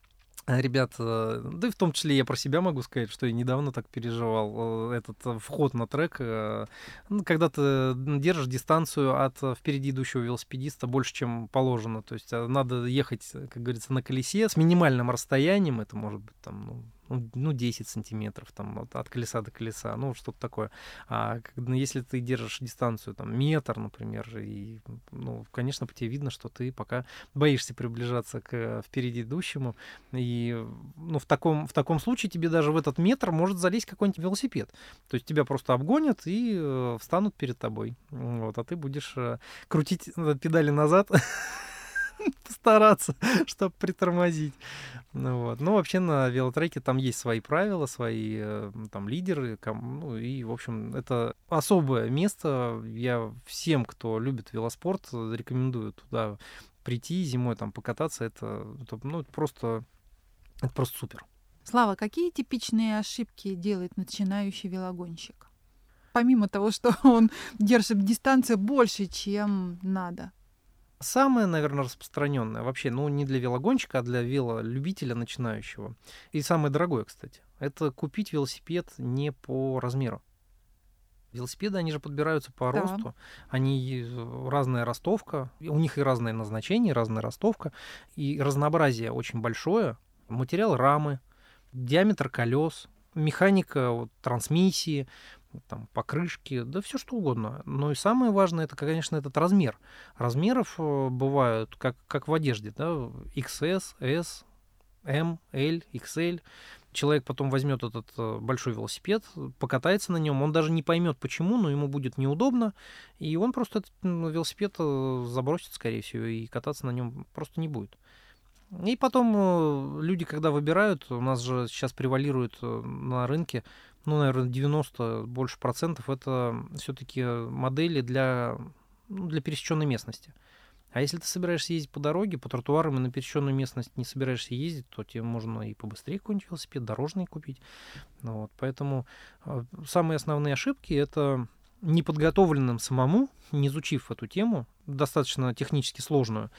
ребят, э, да и в том числе я про себя могу сказать, что я недавно так переживал э, этот вход на трек. Ну, когда ты держишь дистанцию от впереди идущего велосипедиста больше, чем положено. То есть надо ехать, как говорится, на колесе с минимальным расстоянием. Это может быть там ну, ну, 10 сантиметров там, от, от колеса до колеса, ну, что-то такое. А ну, если ты держишь дистанцию, там, метр, например, и, ну, конечно, по тебе видно, что ты пока боишься приближаться к впереди идущему, и, ну, в таком, в таком случае тебе даже в этот метр может залезть какой-нибудь велосипед. То есть тебя просто обгонят и э, встанут перед тобой. Вот, а ты будешь э, крутить э, педали назад постараться, чтобы притормозить. Ну, вот. Но вообще на велотреке там есть свои правила, свои э, там лидеры. Ну, и, в общем, это особое место. Я всем, кто любит велоспорт, рекомендую туда прийти зимой там покататься. Это, это ну, это просто, это просто супер. Слава, какие типичные ошибки делает начинающий велогонщик? Помимо того, что он держит дистанцию больше, чем надо. Самое, наверное, распространенное вообще, ну, не для велогонщика, а для велолюбителя начинающего. И самое дорогое, кстати, это купить велосипед не по размеру. Велосипеды, они же подбираются по да. росту. Они разная ростовка, у них и разное назначение, разная ростовка, и разнообразие очень большое. Материал рамы, диаметр колес, механика вот, трансмиссии, там, покрышки, да все что угодно. Но и самое важное, это, конечно, этот размер. Размеров э, бывают, как, как в одежде, да, XS, S, M, L, XL. Человек потом возьмет этот э, большой велосипед, покатается на нем, он даже не поймет почему, но ему будет неудобно, и он просто этот велосипед э, забросит, скорее всего, и кататься на нем просто не будет. И потом люди, когда выбирают, у нас же сейчас превалирует на рынке ну, наверное, 90 больше процентов это все-таки модели для, ну, для пересеченной местности. А если ты собираешься ездить по дороге, по тротуарам и на пересеченную местность не собираешься ездить, то тебе можно и побыстрее какой-нибудь велосипед, дорожный купить. Ну, вот, поэтому э, самые основные ошибки это неподготовленным самому, не изучив эту тему, достаточно технически сложную,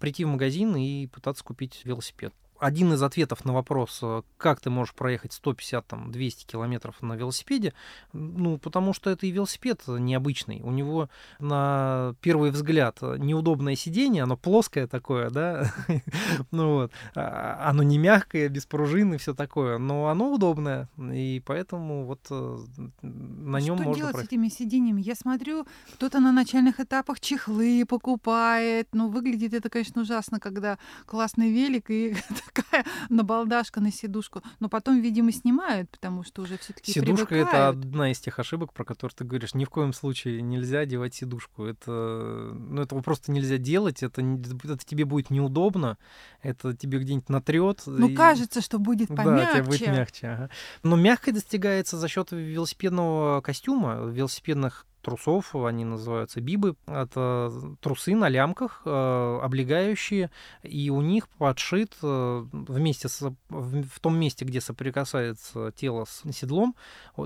прийти в магазин и пытаться купить велосипед один из ответов на вопрос, э, как ты можешь проехать 150-200 километров на велосипеде, ну, потому что это и велосипед необычный. У него на первый взгляд неудобное сиденье, оно плоское такое, да, ну вот, а, оно не мягкое, без пружины, все такое, но оно удобное, и поэтому вот э, на нем Что можно... делать с этими сиденьями? Я смотрю, кто-то на начальных этапах чехлы покупает, ну, выглядит это, конечно, ужасно, когда классный велик и такая набалдашка на сидушку. Но потом, видимо, снимают, потому что уже все таки Сидушка привыкают. — это одна из тех ошибок, про которые ты говоришь. Ни в коем случае нельзя одевать сидушку. Это, ну, этого просто нельзя делать. Это, это тебе будет неудобно. Это тебе где-нибудь натрет. Ну, и... кажется, что будет помягче. Да, тебе будет мягче. Ага. Но мягкость достигается за счет велосипедного костюма, велосипедных трусов, они называются бибы. Это трусы на лямках, э, облегающие, и у них подшит э, вместе с, в том месте, где соприкасается тело с седлом,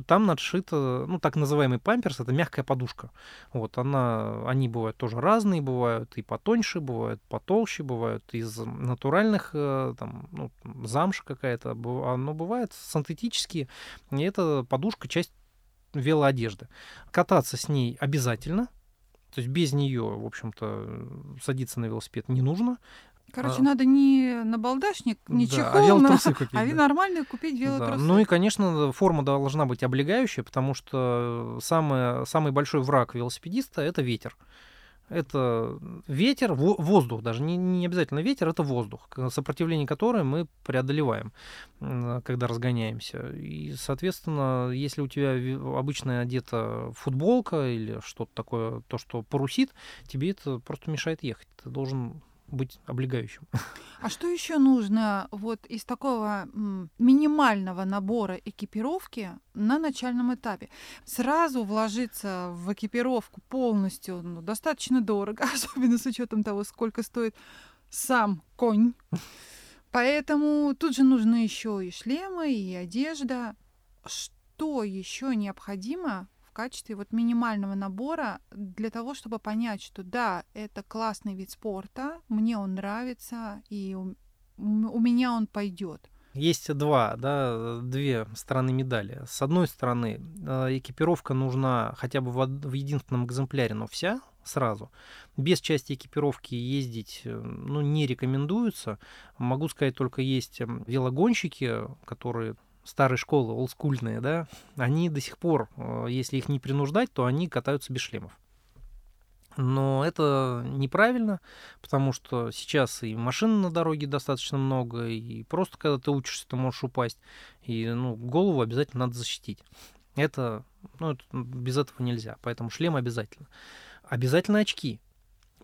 там надшит, ну, так называемый памперс, это мягкая подушка. Вот, она, они бывают тоже разные, бывают и потоньше, бывают потолще, бывают из натуральных, э, там, ну, замша какая-то, оно бывает синтетические, и эта подушка часть велоодежды. Кататься с ней обязательно, То есть без нее, в общем-то, садиться на велосипед не нужно. Короче, а, надо не на балдашник, не да, чехол, а, купить, а да. нормально купить велотрусы. Да. Ну и, конечно, форма должна быть облегающая, потому что самое, самый большой враг велосипедиста — это ветер. Это ветер, воздух, даже не, не обязательно ветер, это воздух, сопротивление которое мы преодолеваем, когда разгоняемся. И, соответственно, если у тебя обычная одета футболка или что-то такое, то, что парусит, тебе это просто мешает ехать. Ты должен быть облегающим. А что еще нужно вот из такого минимального набора экипировки на начальном этапе? Сразу вложиться в экипировку полностью ну, достаточно дорого, особенно с учетом того, сколько стоит сам конь. Поэтому тут же нужны еще и шлемы, и одежда. Что еще необходимо качестве вот минимального набора для того, чтобы понять, что да, это классный вид спорта, мне он нравится, и у, у меня он пойдет. Есть два, да, две стороны медали. С одной стороны, э, экипировка нужна хотя бы в, единственном экземпляре, но вся сразу. Без части экипировки ездить э, ну, не рекомендуется. Могу сказать, только есть велогонщики, которые старой школы, олдскульные, да, они до сих пор, э, если их не принуждать, то они катаются без шлемов. Но это неправильно, потому что сейчас и машин на дороге достаточно много, и просто когда ты учишься, ты можешь упасть, и ну, голову обязательно надо защитить. Это, ну, это, без этого нельзя, поэтому шлем обязательно. Обязательно очки.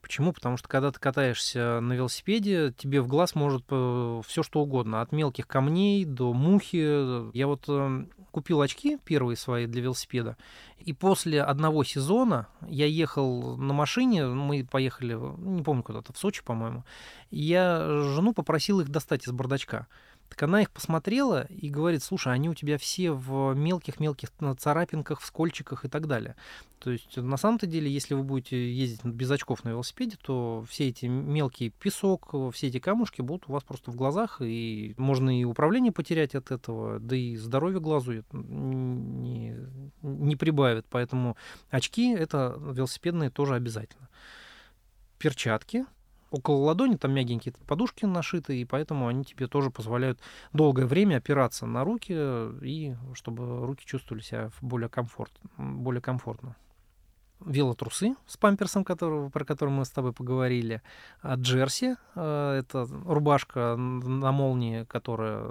Почему? Потому что когда ты катаешься на велосипеде, тебе в глаз может э, все что угодно, от мелких камней до мухи. Я вот э, купил очки первые свои для велосипеда, и после одного сезона я ехал на машине, мы поехали, не помню куда-то, в Сочи, по-моему, я жену попросил их достать из бардачка. Так она их посмотрела и говорит, слушай, они у тебя все в мелких-мелких царапинках, в скольчиках и так далее. То есть на самом-то деле, если вы будете ездить без очков на велосипеде, то все эти мелкие песок, все эти камушки будут у вас просто в глазах, и можно и управление потерять от этого, да и здоровье глазу не, не прибавит. Поэтому очки это велосипедные тоже обязательно. Перчатки, около ладони, там мягенькие подушки нашиты, и поэтому они тебе тоже позволяют долгое время опираться на руки, и чтобы руки чувствовали себя более, комфорт, более комфортно. Велотрусы с памперсом, который, про который мы с тобой поговорили. А джерси э, это рубашка на молнии, которая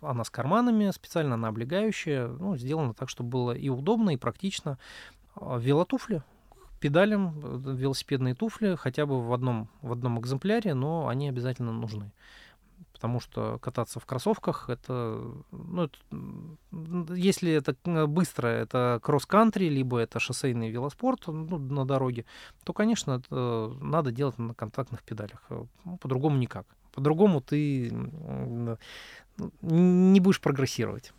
она с карманами, специально она облегающая, ну, сделана так, чтобы было и удобно, и практично. Велотуфли педалям э, велосипедные туфли хотя бы в одном, в одном экземпляре, но они обязательно нужны. Потому что кататься в кроссовках это, ну, это, если это быстро, это кросс-кантри, либо это шоссейный велоспорт ну, на дороге, то, конечно, это надо делать на контактных педалях. Ну, по-другому никак. По-другому ты не будешь прогрессировать.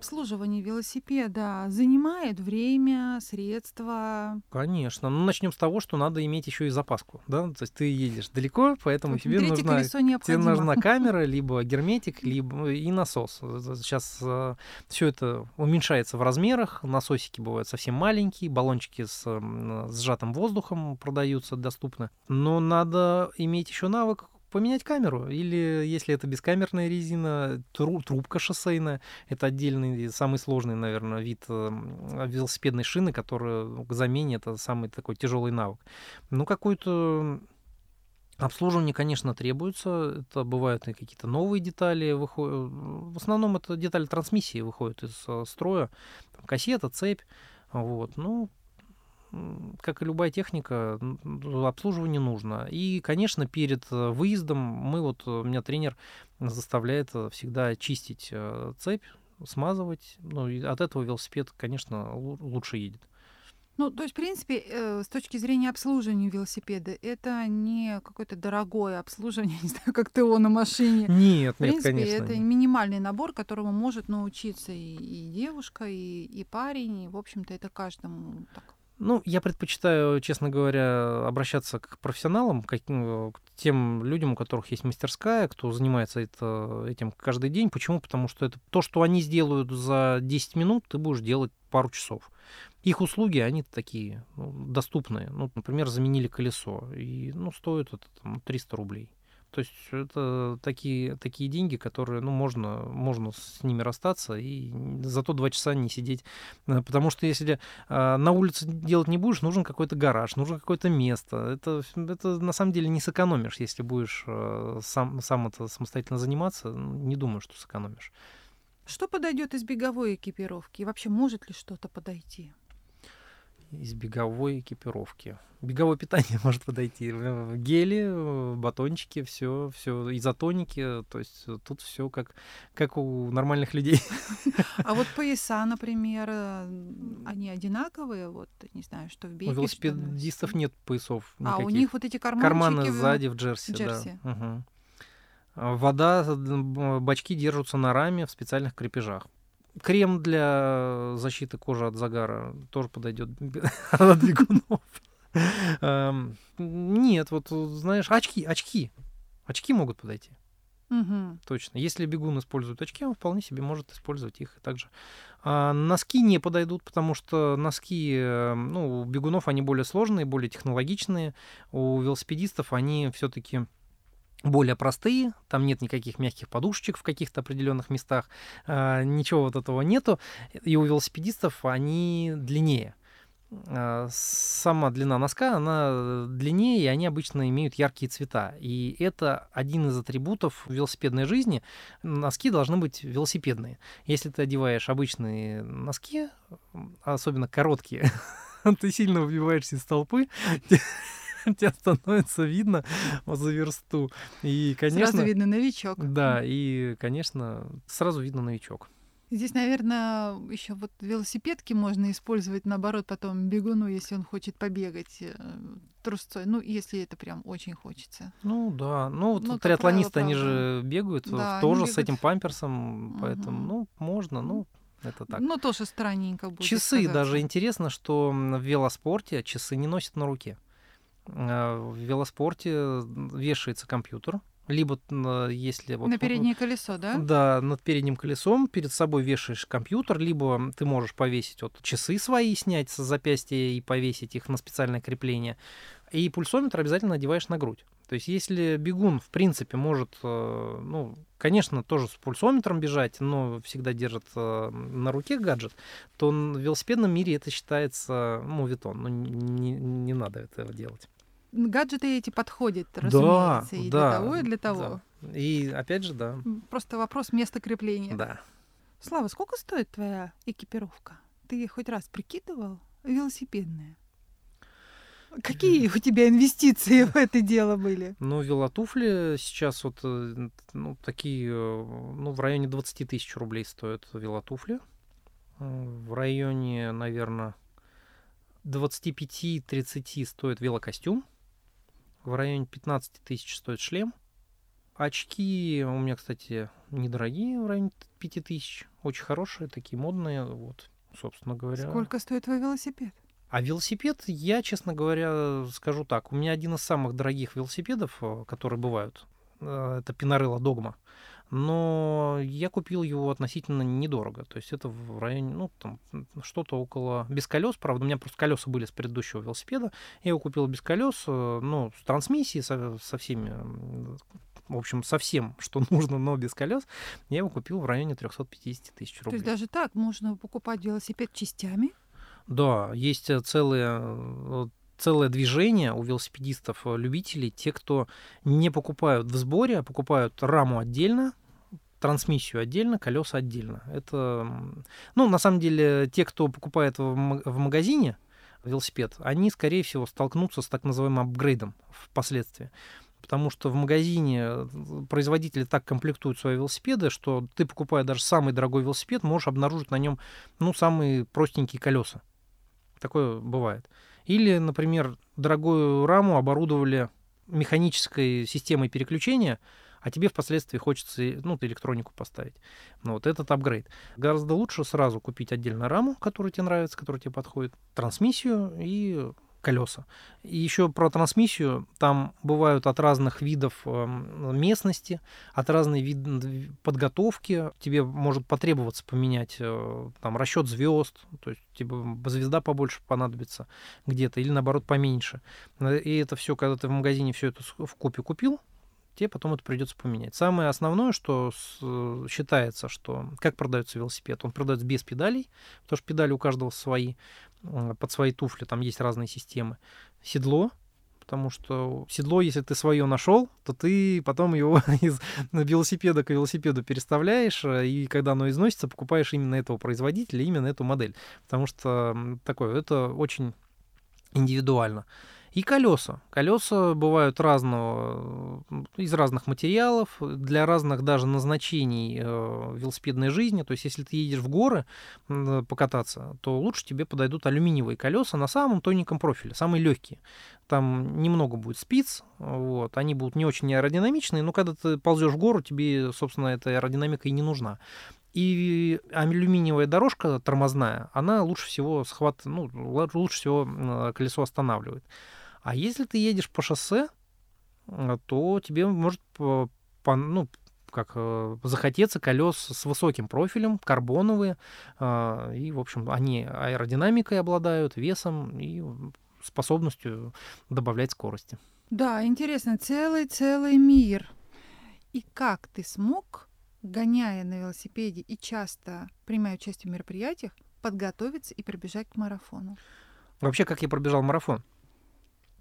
Обслуживание велосипеда занимает время, средства? Конечно. Ну, начнем с того, что надо иметь еще и запаску. Да? То есть ты едешь далеко, поэтому тебе нужна, тебе нужна камера, либо герметик, либо и насос. Сейчас э, все это уменьшается в размерах. Насосики бывают совсем маленькие, баллончики с сжатым воздухом продаются доступно. Но надо иметь еще навык поменять камеру. Или если это бескамерная резина, трубка шоссейная. Это отдельный, самый сложный, наверное, вид э, велосипедной шины, которая к замене это самый такой тяжелый навык. Ну, какой-то Обслуживание, конечно, требуется. Это бывают и какие-то новые детали выходят. В основном это детали трансмиссии выходят из э, строя. Там, кассета, цепь. Вот. Ну, как и любая техника, обслуживание нужно. И, конечно, перед э, выездом мы вот, э, у меня тренер заставляет э, всегда чистить цепь, смазывать. Ну, и от этого велосипед, конечно, лучше едет. Ну, то есть, в принципе, э, с точки зрения обслуживания велосипеда, это не какое-то дорогое обслуживание, не знаю, как ТО на машине. Нет, В нет, принципе, конечно. это минимальный набор, которому может научиться и, и девушка, и, и парень, и, в общем-то, это каждому так. Ну, я предпочитаю, честно говоря, обращаться к профессионалам, к, тем людям, у которых есть мастерская, кто занимается это, этим каждый день. Почему? Потому что это то, что они сделают за 10 минут, ты будешь делать пару часов. Их услуги, они такие ну, доступные. Ну, например, заменили колесо, и ну, стоит это там, 300 рублей. То есть это такие, такие деньги, которые, ну, можно, можно с ними расстаться и зато два часа не сидеть. Э, потому что если э, на улице делать не будешь, нужен какой-то гараж, нужно какое-то место. Это, это на самом деле не сэкономишь, если будешь э, сам, сам это самостоятельно заниматься. Не думаю, что сэкономишь. Что подойдет из беговой экипировки? И вообще может ли что-то подойти? Из беговой экипировки. Беговое питание может подойти. Гели, батончики, все, все, изотоники. То есть тут все как, как у нормальных людей. А вот пояса, например, они одинаковые? Вот, не знаю, что в беге. У велосипедистов нет поясов никаких. А, у них вот эти карманчики. Карманы сзади в джерси, джерси. да. Угу. Вода, бачки держатся на раме в специальных крепежах. Крем для защиты кожи от загара тоже подойдет от бегунов. Эм, нет, вот знаешь, очки, очки. Очки могут подойти. Угу. Точно. Если бегун использует очки, он вполне себе может использовать их также. А носки не подойдут, потому что носки, эм, ну, у бегунов они более сложные, более технологичные. У велосипедистов они все-таки более простые, там нет никаких мягких подушечек в каких-то определенных местах, э, ничего вот этого нету. И у велосипедистов они длиннее. Э, сама длина носка, она длиннее, и они обычно имеют яркие цвета. И это один из атрибутов велосипедной жизни. Носки должны быть велосипедные. Если ты одеваешь обычные носки, особенно короткие, ты сильно выбиваешься из толпы, тебя становится видно за версту. И, конечно... Сразу видно новичок. Да, и, конечно, сразу видно новичок. Здесь, наверное, еще вот велосипедки можно использовать, наоборот, потом бегуну, если он хочет побегать э, трусцой. Ну, если это прям очень хочется. Ну да. Ну, вот ну, триатлонисты, правило, они же бегают да, тоже бегают. с этим памперсом, поэтому, угу. ну, можно, ну, это так. Ну, тоже странненько будет. Часы сказаться. даже интересно, что в велоспорте часы не носят на руке. Э, в велоспорте вешается компьютер, либо если вот на переднее колесо, да? Да, над передним колесом перед собой вешаешь компьютер, либо ты можешь повесить вот часы свои снять с запястья и повесить их на специальное крепление, и пульсометр обязательно надеваешь на грудь. То есть если бегун, в принципе, может, э, ну, конечно, тоже с пульсометром бежать, но всегда держит э, на руке гаджет, то в велосипедном мире это считается мувитон. Ну, не, не надо этого делать гаджеты эти подходят, разумеется, да, и да, для того, и для того. Да. И опять же, да. Просто вопрос места крепления. Да. Слава, сколько стоит твоя экипировка? Ты хоть раз прикидывал? Велосипедная. Какие у тебя инвестиции в это дело были? Ну, велотуфли сейчас вот э, ну, такие, э, ну, в районе 20 тысяч рублей стоят велотуфли. Э, в районе, наверное, 25-30 стоит велокостюм. В районе 15 тысяч стоит шлем. Очки у меня, кстати, недорогие, в районе 5 тысяч. Очень хорошие, такие модные. Вот, собственно говоря. Сколько стоит твой велосипед? А велосипед, я, честно говоря, скажу так. У меня один из самых дорогих велосипедов, э, которые бывают. Э, это Пинарелла Догма но я купил его относительно недорого. То есть это в районе, ну, там, что-то около... Без колес, правда, у меня просто колеса были с предыдущего велосипеда. Я его купил без колес, э, ну, с трансмиссией, со, со всеми в общем, совсем, что нужно, но без колес, я его купил в районе 350 тысяч рублей. То есть даже так можно покупать велосипед частями? Да, есть э, целые э, целое движение у велосипедистов-любителей, те, кто не покупают в сборе, а покупают раму отдельно, трансмиссию отдельно, колеса отдельно. Это, ну, на самом деле, те, кто покупает в магазине велосипед, они, скорее всего, столкнутся с так называемым апгрейдом впоследствии. Потому что в магазине э, производители так комплектуют свои велосипеды, что ты, покупая даже самый дорогой велосипед, можешь обнаружить на нем ну, самые простенькие колеса. Такое бывает. Или, например, дорогую раму оборудовали механической системой переключения, а тебе впоследствии хочется ну, электронику поставить. Ну, вот этот апгрейд. Гораздо лучше сразу купить отдельно раму, которая тебе нравится, которая тебе подходит, трансмиссию и колеса. И еще про трансмиссию. Там бывают от разных видов эм, местности, от разной вид подготовки. Тебе может потребоваться поменять э, там расчет звезд, то есть тебе звезда побольше понадобится где-то, или наоборот поменьше. И это все, когда ты в магазине все это в купе купил, тебе потом это придется поменять. Самое основное, что с, считается, что как продается велосипед, он продается без педалей, потому что педали у каждого свои, под свои туфли, там есть разные системы. Седло, потому что седло, если ты свое нашел, то ты потом его из велосипеда к велосипеду переставляешь, э, и когда оно износится, покупаешь именно этого производителя, именно эту модель. Потому что такое, это очень индивидуально. И колеса. Колеса бывают разного, из разных материалов, для разных даже назначений э, велосипедной жизни. То есть, если ты едешь в горы э, покататься, то лучше тебе подойдут алюминиевые колеса на самом тоненьком профиле, самые легкие. Там немного будет спиц, вот, они будут не очень аэродинамичные, но когда ты ползешь в гору, тебе, собственно, эта аэродинамика и не нужна. И алюминиевая дорожка тормозная, она лучше всего схват, ну, лучше всего э, колесо останавливает. А если ты едешь по шоссе, э, то тебе может по, ну, как э, захотеться колес с высоким профилем, карбоновые, э, и, в общем, они аэродинамикой обладают, весом и способностью добавлять скорости. Да, интересно, целый-целый мир. И как ты смог, гоняя на велосипеде и часто принимая участие в мероприятиях, подготовиться и пробежать к марафону? Вообще, как я пробежал марафон?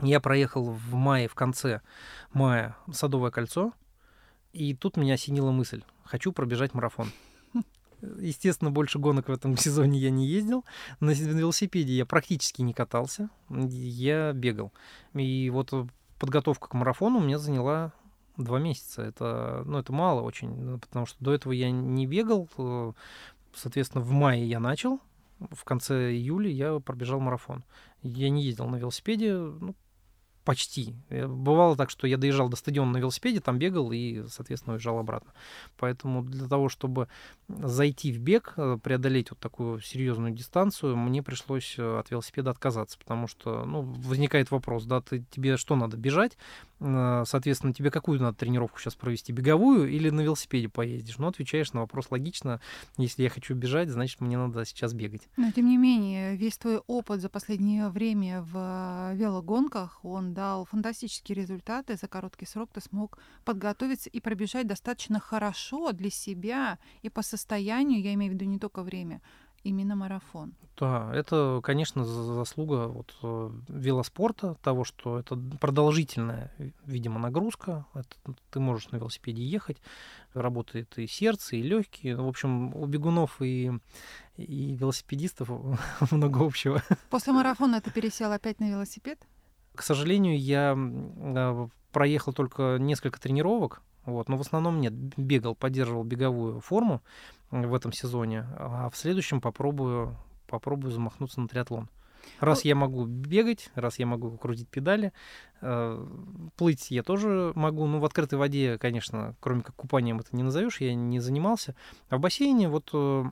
Я проехал в мае, в конце мая Садовое кольцо, и тут меня осенила мысль. Хочу пробежать марафон. Естественно, больше гонок в этом сезоне я не ездил. На велосипеде я практически не катался. Я бегал. И вот подготовка к марафону у меня заняла два месяца. Это, ну, это мало очень, потому что до этого я не бегал. Соответственно, в мае я начал. В конце июля я пробежал марафон. Я не ездил на велосипеде, ну, почти. Э, бывало так, что я доезжал до стадиона на велосипеде, там бегал и, соответственно, уезжал обратно. Поэтому для того, чтобы зайти в бег, э, преодолеть вот такую серьезную дистанцию, мне пришлось э, от велосипеда отказаться, потому что, ну, возникает вопрос, да, ты, тебе что надо, бежать? Соответственно, тебе какую надо тренировку сейчас провести, беговую или на велосипеде поездишь? Ну, отвечаешь на вопрос логично. Если я хочу бежать, значит, мне надо сейчас бегать. Но, тем не менее, весь твой опыт за последнее время в велогонках, он дал фантастические результаты. За короткий срок ты смог подготовиться и пробежать достаточно хорошо для себя и по состоянию, я имею в виду не только время, именно марафон. Да, это, конечно, заслуга вот э, велоспорта, того, что это продолжительная, видимо, нагрузка. Это, ты можешь на велосипеде ехать, работает и сердце, и легкие. В общем, у бегунов и, и велосипедистов много общего. После марафона ты пересел опять на велосипед? К сожалению, я а, проехал только несколько тренировок, вот, но в основном нет, бегал, поддерживал беговую форму в этом сезоне, а в следующем попробую, попробую замахнуться на триатлон. Раз я могу бегать, раз я могу крутить педали, э, плыть я тоже могу. Ну, в открытой воде, конечно, кроме как купанием это не назовешь, я не занимался. А в бассейне вот э,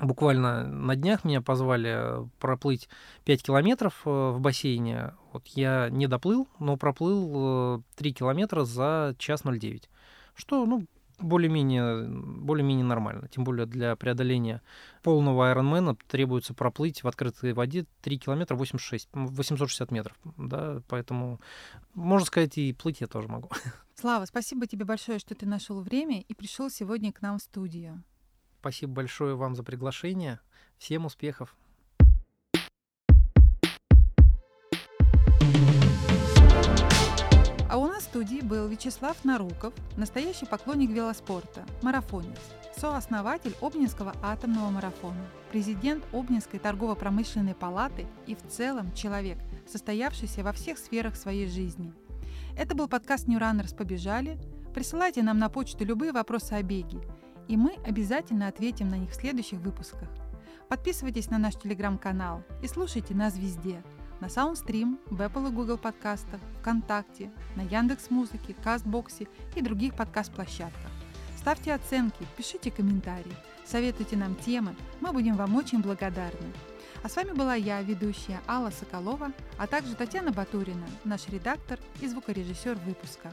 Буквально на днях меня позвали проплыть 5 километров э, в бассейне. Вот я не доплыл, но проплыл 3 э, километра за час 09. Что, ну, более-менее более-менее нормально. Тем более для преодоления полного Ironman требуется проплыть в открытой воде 3 километра 86, 860 метров. Да, поэтому, можно сказать, и плыть я тоже могу. Слава, спасибо тебе большое, что ты нашел время и пришел сегодня к нам в студию. Спасибо большое вам за приглашение. Всем успехов. А у нас в студии был Вячеслав Наруков, настоящий поклонник велоспорта, марафонец, сооснователь Обнинского атомного марафона, президент Обнинской торгово-промышленной палаты и в целом человек, состоявшийся во всех сферах своей жизни. Это был подкаст New Runners «Побежали». Присылайте нам на почту любые вопросы о беге – и мы обязательно ответим на них в следующих выпусках. Подписывайтесь на наш телеграм-канал и слушайте нас везде. На Soundstream, в Apple и Google подкастах, ВКонтакте, на Яндекс Музыке, Кастбоксе и других подкаст-площадках. Ставьте оценки, пишите комментарии, советуйте нам темы, мы будем вам очень благодарны. А с вами была я, ведущая Алла Соколова, а также Татьяна Батурина, наш редактор и звукорежиссер выпуска.